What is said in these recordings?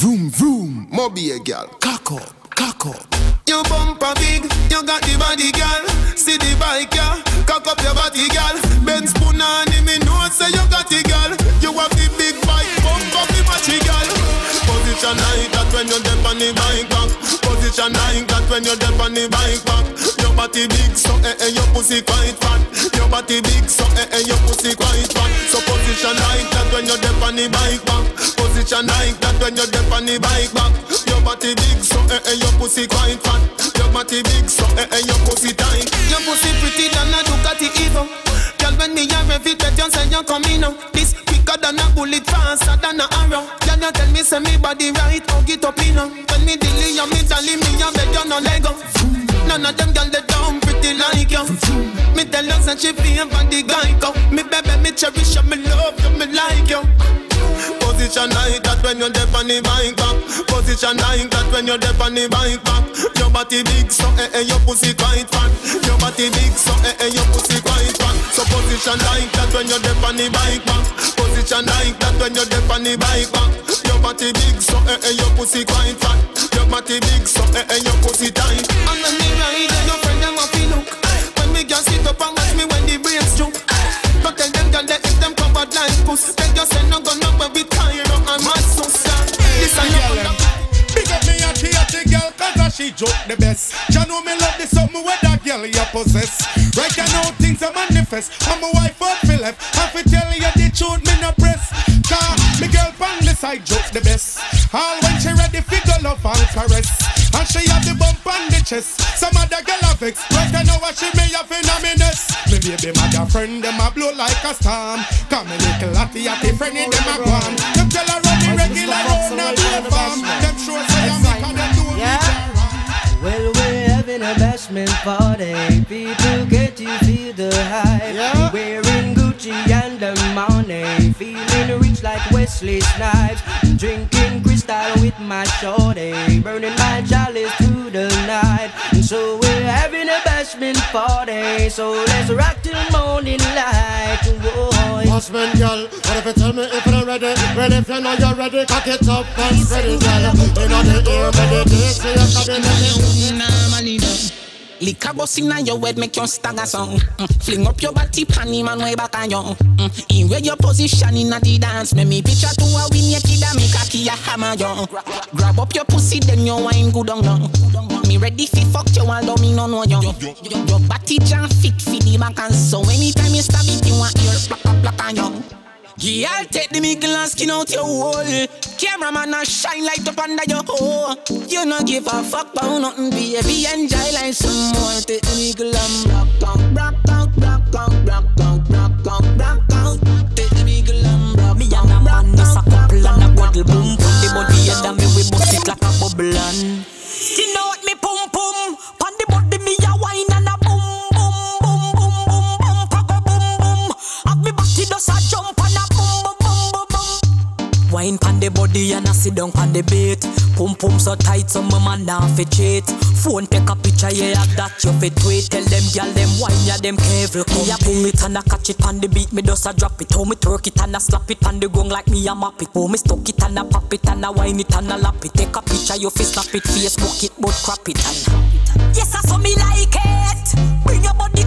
Vroom vroom, Moby a girl. Cock up, cock up. You bumper big, you got the body, girl. See the bike, yeah. Cock up your body, girl. Ben spoon on me know say you got it, girl. You have the big bike, bump up the matchy, girl. Position like that when you're deep on the bike back. Position like that when you're deep on the bike back. Your body big, so eh eh, your pussy quite fat. Your body big, so eh eh, your pussy quite fat. So position like that when you're deep on the bike back. Position like that when you're deep on the bike back. Your body big, so eh eh, your pussy quite fat. Your body big, so eh eh, your pussy tight. Your pussy pretty than a Ducati Evo. Girl, when me it, bet you say you coming now. This quicker than a bullet, faster than a arrow. Girl, you tell me say me body right, hug it up in When me dilly, you me tally, me a beg you no lego. None of them girl they down pretty like you. Me tell you say she favor the guy go. Me baby, me cherish you, me love you, me like you. Position like that when you're deep on the bike back. Position like that when you're deep on the bike back. Your body big, so eh eh, your pussy quite fat. Your body big, so eh eh, your pussy quite fat. So position like that when you're deep on the bike back. Position like that when you're deep on the bike back. Your body big, so eh eh, your pussy quite fat. Your body big, so eh eh, your pussy tight. And when me ride, your friend them to look. When me can sit up and watch me when the brakes jump. But tell them girl that if them covered like puss, then you say no go no where we up and my sister. This a your Big up me a Kiati girl, cause she joke the best. Ya know me love this something where that girl you possess. Right I know things are manifest. I'm a wife out for left. I fi tell you the truth, me no press. Car, me girl pan the side joke the best. All when she ready fi go love and caress. And she have the bump on the chest. Some other girl have. Right I know what she may have in a minutes. Me baby mother friend them a blow like a storm. Come a little latty atty friend them a go on. Them tell her run the regular road now a farm. Them sure say I'm make them do me Well, we're having a bashment party. People get to feel the hype. Yeah. Wearing Gucci and the money. Feeling rich like Wesley Snipes. Drinking crystal with my shorty. Burning my chalice through the night. And so we're having a bashment party. So let's rock till morning light. Whoa. Bossman girl, what if you tell me if you're ready? Well, if you know you're ready, cock it up and spread it, girl. You know the ear, meditate, so you're coming in Liquor bust inna your head make you stagger song. Mm. Fling up your body, panty man way back on you. Mm. In where your position inna the dance, make me picture to a win naked and me a key a hammer you. Grab up your pussy, then you wine good on down. Me ready fi fuck you, although me no know you. Your body jam fit fi the back and so anytime you stab it, you want black black on you. Yeah, take the middle and skin out your hole. Cameraman I shine light up under your hole. You no give a fuck about nothing, baby. Enjoy like some more. Take the middle and rock out, rock out, rock out, rock out, sit down pan the beat. Pum pum so tight so my man now fi cheat. Phone take a picture yeah that you fi tweet. Tell them gyal them wine yeah them careful. Me a boom it and a catch it on the beat. Me does a drop it. How me twerk it and a slap it on the gong like me a map it. How me stuck it and a pop it and a wine it and a lap it. Take a picture you fi snap it. Facebook it but crap it and Yes I saw me like it. Bring your body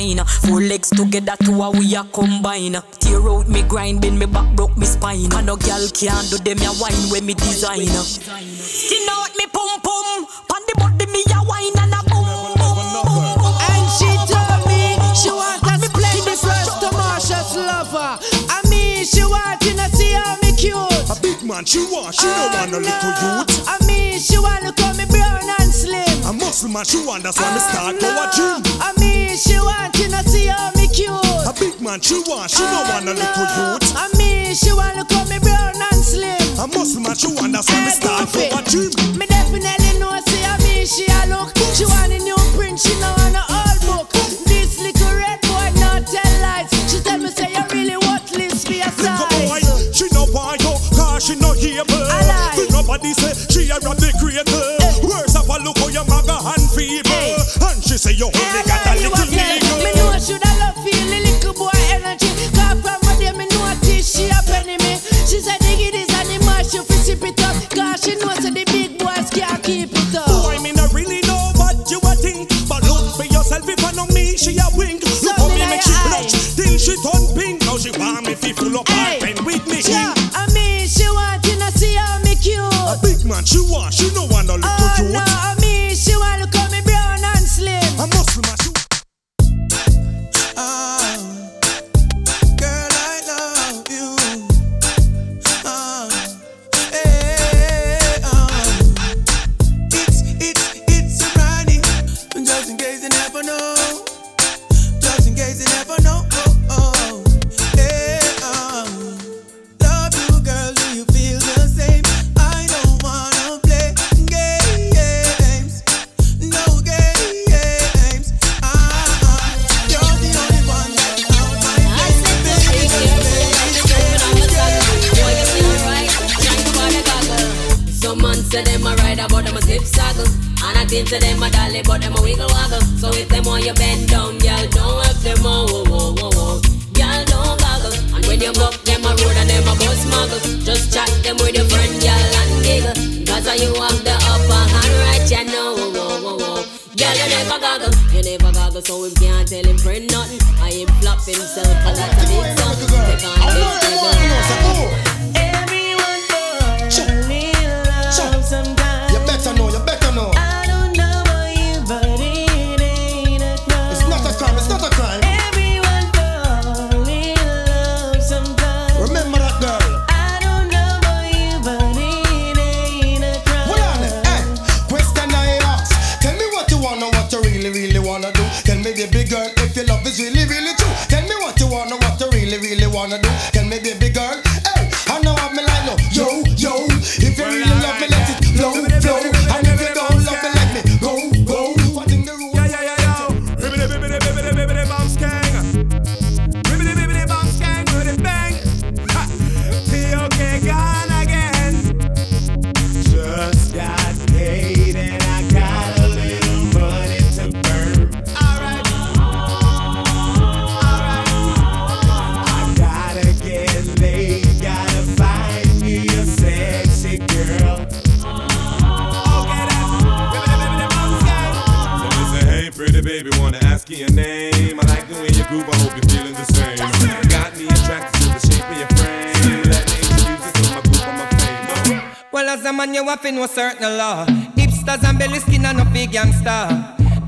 wine Four legs together two a we a combine Tear out me grind, bend me back, broke me spine And no girl can do them a wine when me design Skin out me pum pum Pan the body me a wine and a boom boom boom boom And she told me she want to split the first to Marsha's lover. I mean, she want to see how me cute. A big man, she want, she don't want no little uh, youth. I mean, she want to call me brown A muscle man, she want, that's why me ah, start go a gym. I mean, she want to see how me cute. A big man, she want, she don't ah, want no little youth. I mean, she want to call me brown and slim. A muscle man, she want, that's why me start go a gym. Me definitely know, say I mean, she a look. She want a new print, she know say you only got a little. Me know should I love feel the little boy energy. Cause from my day me notice she a penny me. She said dig it is and the mash you fi sip it So we can't tell him friend nothing I him flop himself. And that's a big something. Take on this baby girl, if your love is really, really true. Tell me what you wanna, what you really, really wanna do. As a man, you have to know certain law. Hipsters and belly skin and no big gangster.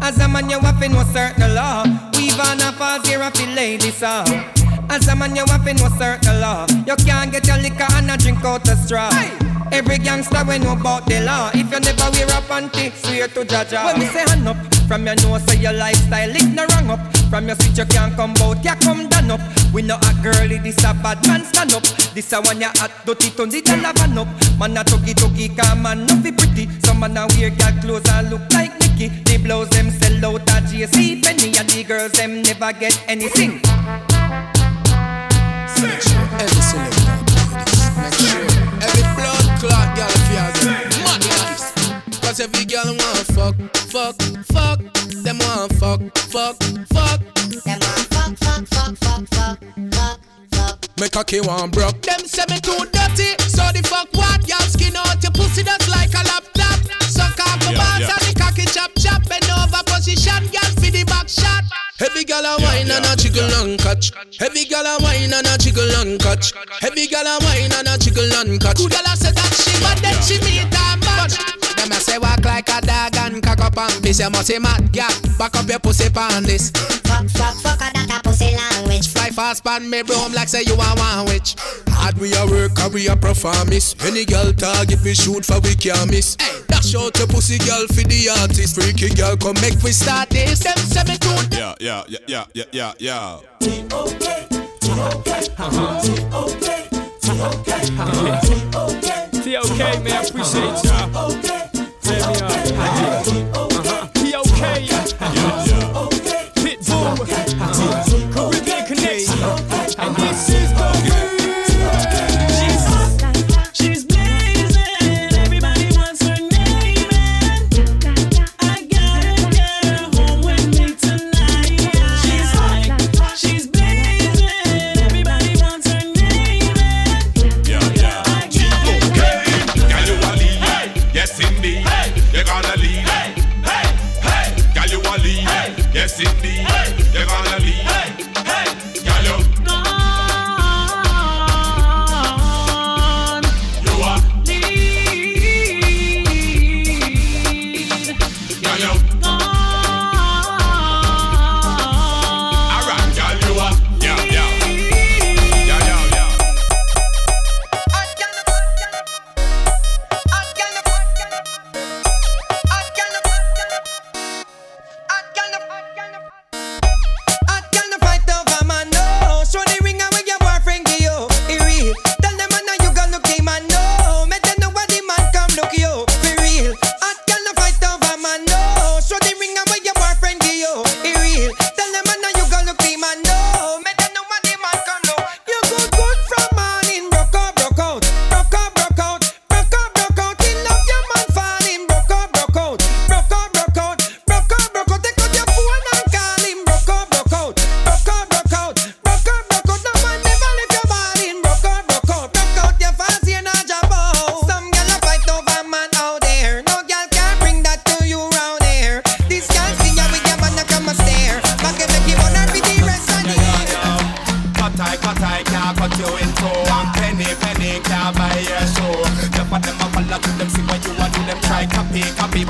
As a man, you to know certain law. Weave on a falls here, I feel ladies saw. As a man, you to know certain law. You can't get your liquor and a drink out the straw. Every gangster we know about the law. If you never wear a panty, swear to Jaja. When we say hand up, from your nose say your lifestyle it no wrong up. From your switch you can't come out, you come down up. We know a girlie, this a bad man stand up. This a one ya hot, dirty turn the a van up. Man a tuggy tuggy, come man no be pretty. Some man a wear girl clothes and look like Mickey. The blows them sell out at JC Penney, and the girls them never get anything. Every selector. Make sure every blood clot girl good. Money nice. Cause every girl want fuck, fuck, fuck. Them want fuck, fuck, fuck. Make a key one broke. Them say me too dirty, so the fuck what? Y'all skin out your pussy just like a laptop. Suck off the Yeah, balls yeah. and the cocky chop chop. Bend over position, girl for the back shot. Heavy gal a wine and a jiggle and catch. Heavy gal a wine and a jiggle and catch. Heavy gal a wine and a jiggle and catch. Good gal a say that she but then she meet a match. Them a say walk like a dog and cock up and piss. You must say mad gal, back up your pussy pan this. Fuck, fuck, fuck, a that a pussy language. Fly fast pan me broom like say you a one witch. Hard we a work, and we a performance. Any girl target we shoot for we can't miss. Dash out your pussy girl for the artist. Freaky girl come make we start this. Them say me too Yeah, yeah, yeah, yeah, yeah, yeah, yeah. TOK, man, I appreciate y'all. Let me, uh,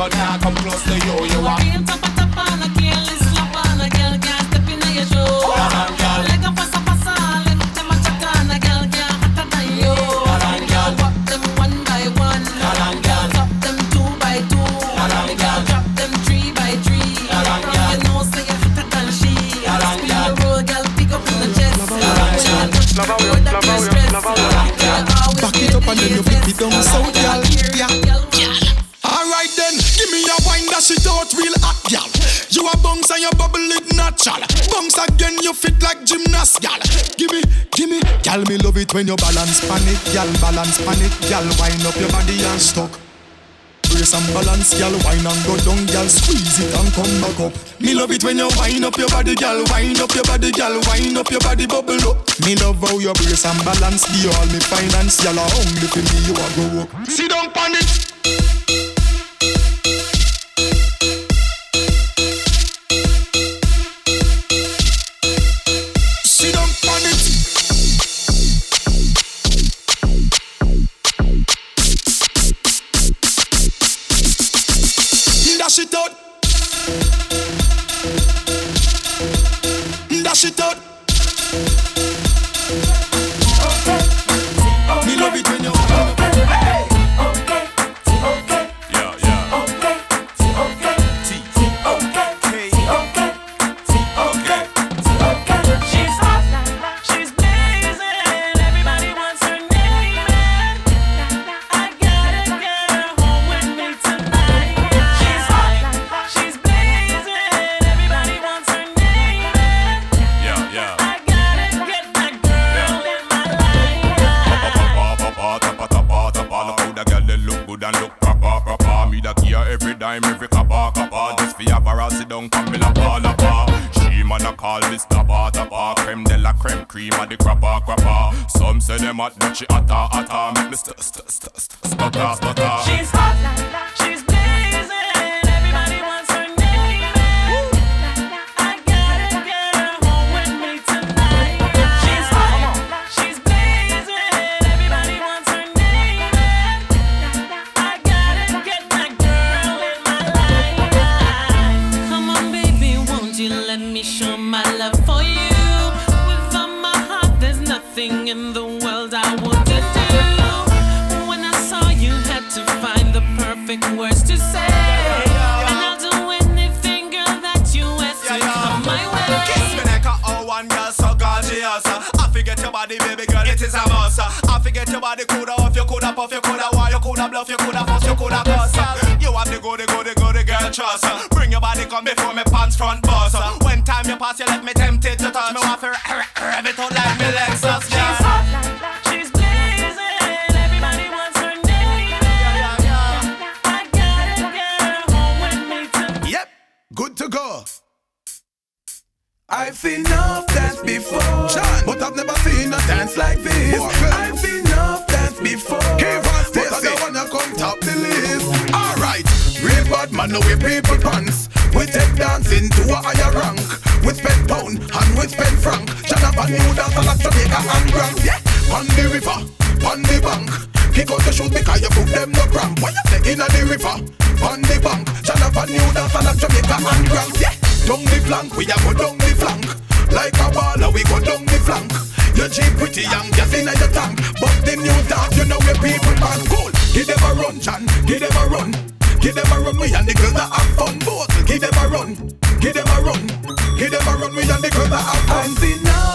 copy, copy, but can't come close to you You are Can't tap a tap on a careless slap on a girl can't step in your show. Leg a pasa pasa, leg them a check on a girl can't hotter than you. Girl walk them one by one, girl top them two by two, girl drop them three by three. You know say you hotter than she. Spin the roll, girl pick up in the chest. When you touch the road, that girl stress. Back it up and then you flip it down so girl, natural. Bounce again, you fit like gymnast, gal. Give me, give me, gal. Me love it when you balance pan it, gal. Balance pan it, gal. Wind up your body and stuck. Brace and balance, gal. Wine and go down, gal. Squeeze it and come back up. Me love it when you wind up your body, gal. Wind up your body, gal. Wind up your body, bubble up. Me love how you brace and balance. Be all me finance, gal. Only for me you a go up. Sit down pan every dime, every kappa, kappa Just for her sit down, come me la pa, la pa She man a call me tapa, tapa Creme de la creme, cream of the crapper, crapper Some say them hot, but she hotter, hotter Make me st, st, st, st, stutter, stutter She's hot, body baby girl it is a must. I forget your body coulda off you coulda puff you coulda why you coulda bluff you coulda fuss you coulda cuss You have the goody goody goody girl trust. Bring your body come before me pants front bust. When time you pass you let me New dance like Jamaica and Grand. Yeah, on the river, on the bank. Kick out the shoes because you put them no cramp. Why you say inna the river, on the bank. Jonathan new dance like Jamaica and Grand. Yeah, down the flank, we a go down the flank. Like a baller, we go down the flank. Your Jeep pretty young, gas inna your tank. But the new dance, you know where people man cool. Give them a run, John. Give them a run. Give them a run, we and the girls that have fun. Both, give them a run. Give them a run. Give them a run, we and the girls that have fun. Seen enough dance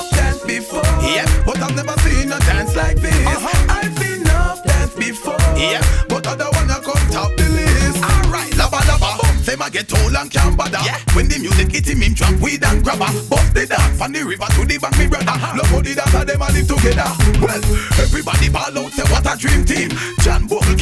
before. Yeah, but I've never seen a dance like this. Uh-huh. I've seen enough dance before. Yeah, but other wanna come top the list. Alright, lava lava. Say my get tall and can't bother. Yeah. When the music hit him, him drop weed and grabber. Bust the dance from the river to the bank, me brother. Love how the dancer them a live together. Well, everybody ball out, say what a dream team.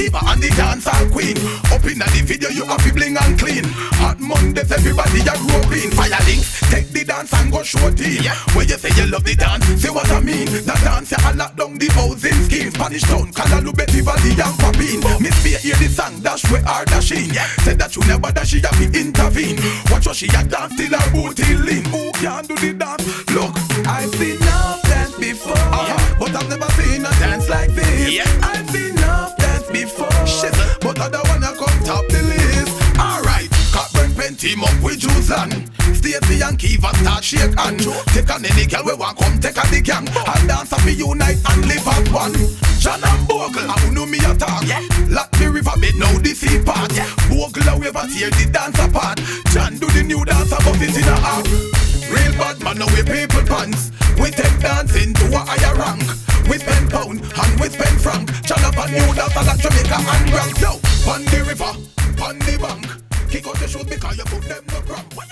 Keeper and the dancer queen. Up in the video, you have bling and clean. Hot Mondays, everybody a groping. Fire links, take the dance and go show team. Yeah. When you say you love the dance, say what I mean. The dance, you lock down the housing scheme. Spanish town, Calalu, Betty Valley and Papine. Miss Fear hear the song, dash where are dashing. Yeah. Said that you never dash, she have intervene. Watch how she a dance till her booty lean. Who can do the dance? Look, I've seen enough dance before, uh-huh. but I've never seen a dance like this. Yeah. I've seen before, but other wanna come top the list. Alright, Cockburn pen team up with Juiceland. Stacy and Keiva start shake hand. Take on any girl we want come take on the gang. And dance up unite and live as one. John and Bogle, I know me attack. Yeah. Lock the river bed now the sea part. Yeah. Bogle a wave tear the dance apart. John do the new dance about it in a half. Real bad man now we people pants. Jamaica and Grand. Yo, on the river, on the bank. Kick out the shoes because you put them no.